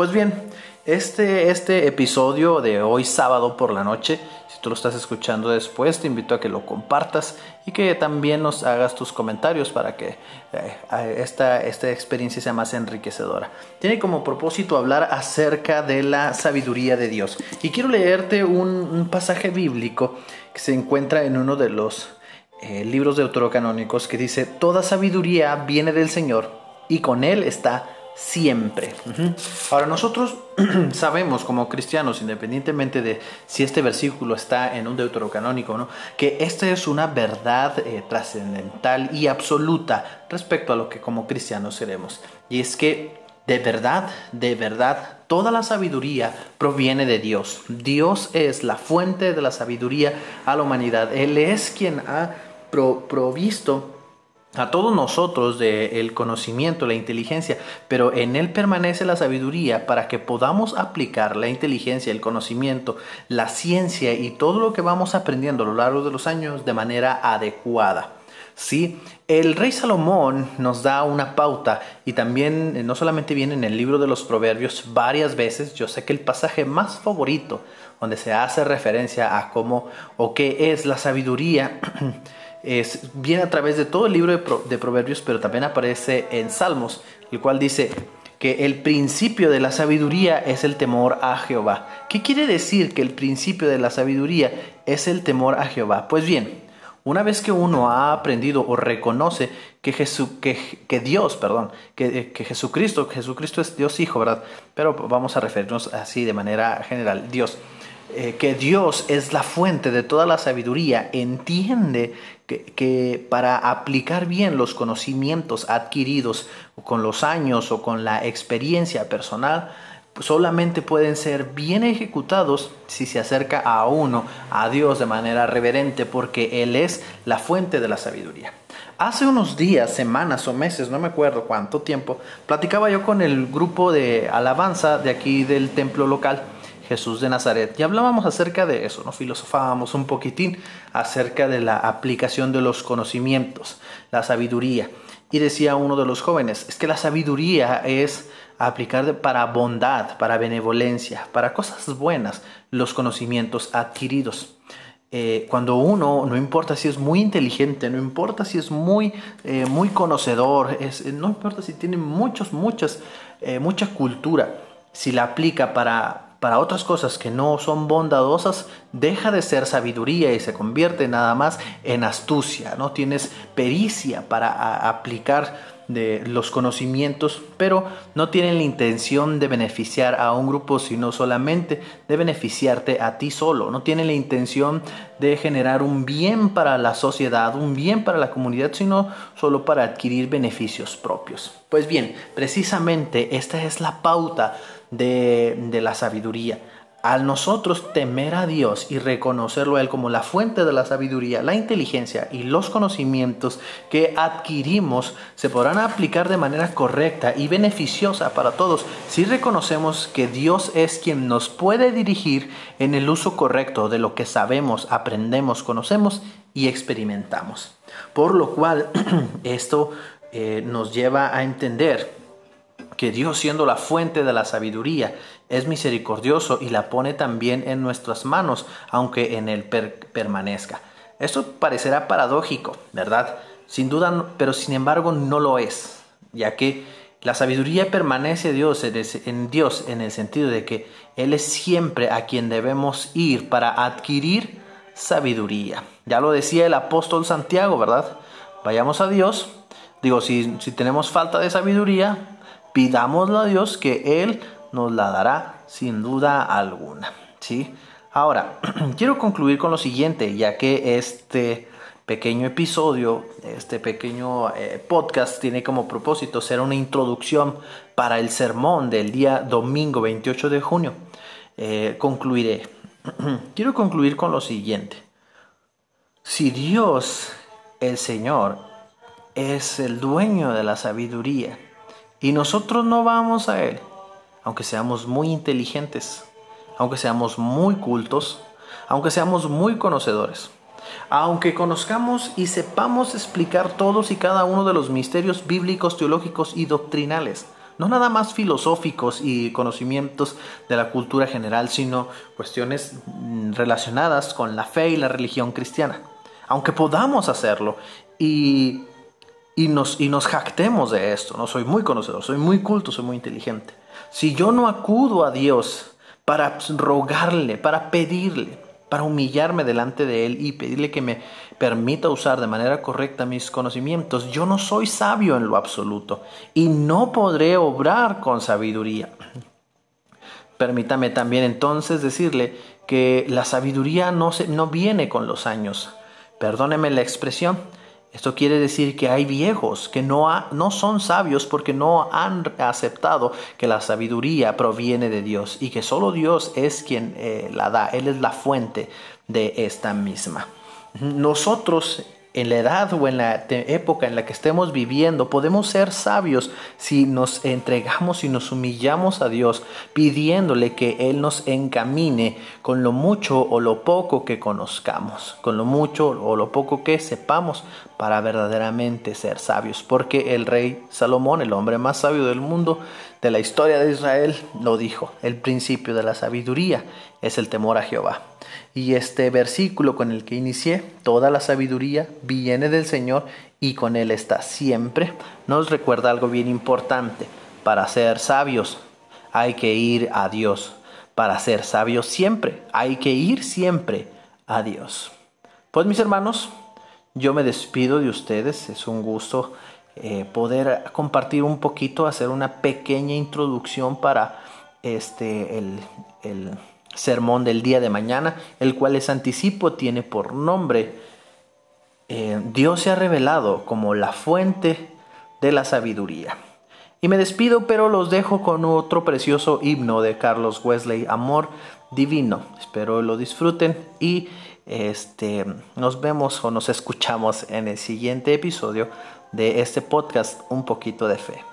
Pues bien, este, este episodio de hoy sábado por la noche, si tú lo estás escuchando después, te invito a que lo compartas y que también nos hagas tus comentarios para que eh, esta, esta experiencia sea más enriquecedora. Tiene como propósito hablar acerca de la sabiduría de Dios. Y quiero leerte un, pasaje bíblico que se encuentra en uno de los eh, libros deuterocanónicos que dice, toda sabiduría viene del Señor y con Él está siempre. Ahora nosotros sabemos como cristianos, independientemente de si este versículo está en un deuterocanónico o no, que esta es una verdad eh, trascendental y absoluta respecto a lo que como cristianos seremos. Y es que de verdad, de verdad, toda la sabiduría proviene de Dios. Dios es la fuente de la sabiduría a la humanidad. Él es quien ha provisto a todos nosotros del conocimiento, la inteligencia, pero en Él permanece la sabiduría para que podamos aplicar la inteligencia, el conocimiento, la ciencia y todo lo que vamos aprendiendo a lo largo de los años de manera adecuada. ¿Sí? El rey Salomón nos da una pauta y también eh, no solamente viene en el libro de los proverbios varias veces, yo sé que el pasaje más favorito donde se hace referencia a cómo o qué es la sabiduría viene a través de todo el libro de, Proverbios, pero también aparece en Salmos, el cual dice que el principio de la sabiduría es el temor a Jehová. ¿Qué quiere decir que el principio de la sabiduría es el temor a Jehová? Pues bien, una vez que uno ha aprendido o reconoce que, Dios, perdón, que, que, Jesucristo, Jesucristo es Dios Hijo, ¿verdad? Pero vamos a referirnos así de manera general, Dios. Eh, que Dios es la fuente de toda la sabiduría, entiende que, para aplicar bien los conocimientos adquiridos con los años o con la experiencia personal, solamente pueden ser bien ejecutados si se acerca a uno, a Dios de manera reverente, porque Él es la fuente de la sabiduría. Hace unos días, semanas o meses, no me acuerdo cuánto tiempo, platicaba yo con el grupo de alabanza de aquí del templo local Jesús de Nazaret. Y hablábamos acerca de eso, ¿no? Filosofábamos un poquitín acerca de la aplicación de los conocimientos, la sabiduría. Y decía uno de los jóvenes, es que la sabiduría es aplicar para bondad, para benevolencia, para cosas buenas, los conocimientos adquiridos. Eh, cuando uno, no importa si es muy inteligente, no importa si es muy, eh, muy conocedor, es, no importa si tiene muchos, muchas, eh, mucha cultura, si la aplica para para otras cosas que no son bondadosas, deja de ser sabiduría y se convierte nada más en astucia, ¿no? Tienes pericia para aplicar de los conocimientos, pero no tienen la intención de beneficiar a un grupo, sino solamente de beneficiarte a ti solo. No tienen la intención de generar un bien para la sociedad, un bien para la comunidad, sino solo para adquirir beneficios propios. Pues bien, precisamente esta es la pauta de, la sabiduría. Al nosotros temer a Dios y reconocerlo a Él como la fuente de la sabiduría, la inteligencia y los conocimientos que adquirimos se podrán aplicar de manera correcta y beneficiosa para todos si reconocemos que Dios es quien nos puede dirigir en el uso correcto de lo que sabemos, aprendemos, conocemos y experimentamos. Por lo cual esto eh, nos lleva a entender que Dios siendo la fuente de la sabiduría es misericordioso y la pone también en nuestras manos, aunque en Él permanezca. Esto parecerá paradójico, ¿verdad? Sin duda, pero sin embargo no lo es, ya que la sabiduría permanece Dios en Dios en el sentido de que Él es siempre a quien debemos ir para adquirir sabiduría. Ya lo decía el apóstol Santiago, ¿verdad? Vayamos a Dios. Digo, si, si tenemos falta de sabiduría, pidámosle a Dios que Él nos la dará sin duda alguna. ¿sí? Ahora, quiero concluir con lo siguiente, ya que este pequeño episodio, este pequeño eh, podcast tiene como propósito ser una introducción para el sermón del día domingo 28 de junio. Eh, concluiré. quiero concluir con lo siguiente. Si Dios, el Señor, es el dueño de la sabiduría, y nosotros no vamos a Él, aunque seamos muy inteligentes, aunque seamos muy cultos, aunque seamos muy conocedores, aunque conozcamos y sepamos explicar todos y cada uno de los misterios bíblicos, teológicos y doctrinales. No nada más filosóficos y conocimientos de la cultura general, sino cuestiones mm, relacionadas con la fe y la religión cristiana. Aunque podamos hacerlo y, y, nos, y nos jactemos de esto, no soy muy conocedor, soy muy culto, soy muy inteligente. Si yo no acudo a Dios para rogarle, para pedirle, para humillarme delante de Él y pedirle que me permita usar de manera correcta mis conocimientos, yo no soy sabio en lo absoluto y no podré obrar con sabiduría. Permítame también entonces decirle que la sabiduría no, se, no viene con los años. Perdóneme la expresión, esto quiere decir que hay viejos que no, no son sabios porque no han aceptado que la sabiduría proviene de Dios y que solo Dios es quien eh, la da, Él es la fuente de esta misma. Nosotros en la edad o en la época en la que estemos viviendo, podemos ser sabios si nos entregamos y nos humillamos a Dios pidiéndole que Él nos encamine con lo mucho o lo poco que conozcamos, con lo mucho o lo poco que sepamos para verdaderamente ser sabios. Porque el rey Salomón, el hombre más sabio del mundo, de la historia de Israel, lo dijo, el principio de la sabiduría es el temor a Jehová. Y este versículo con el que inicié, toda la sabiduría viene del Señor y con Él está siempre, nos recuerda algo bien importante. Para ser sabios hay que ir a Dios. Para ser sabios siempre hay que ir siempre a Dios. Pues mis hermanos, yo me despido de ustedes. Es un gusto eh, poder compartir un poquito, hacer una pequeña introducción para este el, el sermón del día de mañana, el cual les anticipo tiene por nombre eh, Dios se ha revelado como la fuente de la sabiduría. Y me despido, pero los dejo con otro precioso himno de Carlos Wesley, Amor Divino. Espero lo disfruten y este, nos vemos o nos escuchamos en el siguiente episodio de este podcast Un poquito de fe.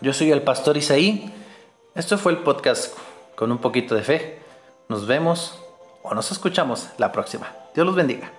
Yo soy el pastor Isaí. Esto fue el podcast con un poquito de fe. Nos vemos o nos escuchamos la próxima. Dios los bendiga.